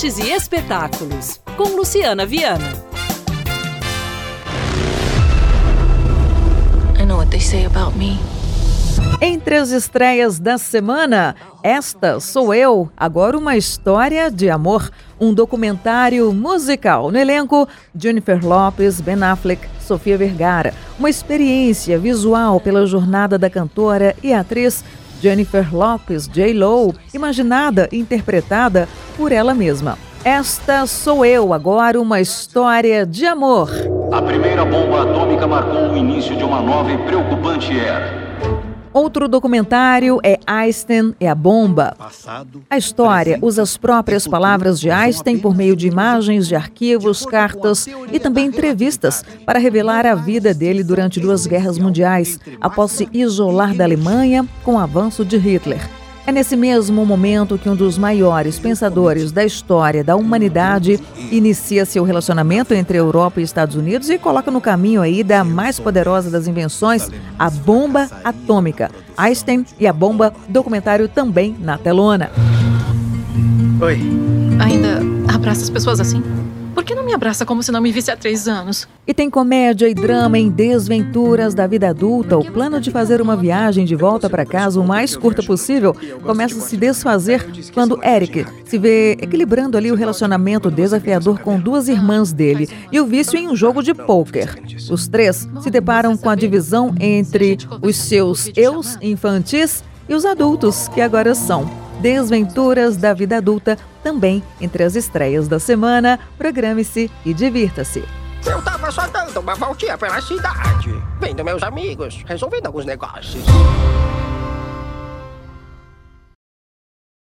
artes e espetáculos, com Luciana Viana. I know what they say about me. Entre as estreias da semana, esta sou eu, agora uma história de amor, um documentário musical. No elenco, Jennifer Lopes, Ben Affleck, Sofia Vergara. Uma experiência visual pela jornada da cantora e atriz Jennifer Lopes, J-Lo, imaginada e interpretada por ela mesma. Esta sou eu, agora uma história de amor. A primeira bomba atômica marcou o início de uma nova e preocupante era. Outro documentário é Einstein e a Bomba. A história usa as próprias palavras de Einstein por meio de imagens de arquivos, cartas e também entrevistas para revelar a vida dele durante duas guerras mundiais, após se isolar da Alemanha com o avanço de Hitler. É nesse mesmo momento que um dos maiores pensadores da história da humanidade inicia seu relacionamento entre Europa e Estados Unidos e coloca no caminho aí da mais poderosa das invenções, a bomba atômica. Einstein e a bomba, documentário também na telona. Oi. Ainda abraça as pessoas assim? Por que não me abraça como se não me visse há três anos? E tem comédia e drama em Desventuras da Vida Adulta. O plano de fazer uma viagem de volta para casa o mais curta possível começa a se desfazer quando Eric se vê equilibrando ali o relacionamento desafiador com duas irmãs dele e o vício em um jogo de pôquer. Os três se deparam com a divisão entre os seus eus infantis e os adultos que agora são. Desventuras da Vida Adulta, também entre as estreias da semana. Programe-se e divirta-se. Eu tava só dando uma voltinha pela cidade, vendo meus amigos, resolvendo alguns negócios.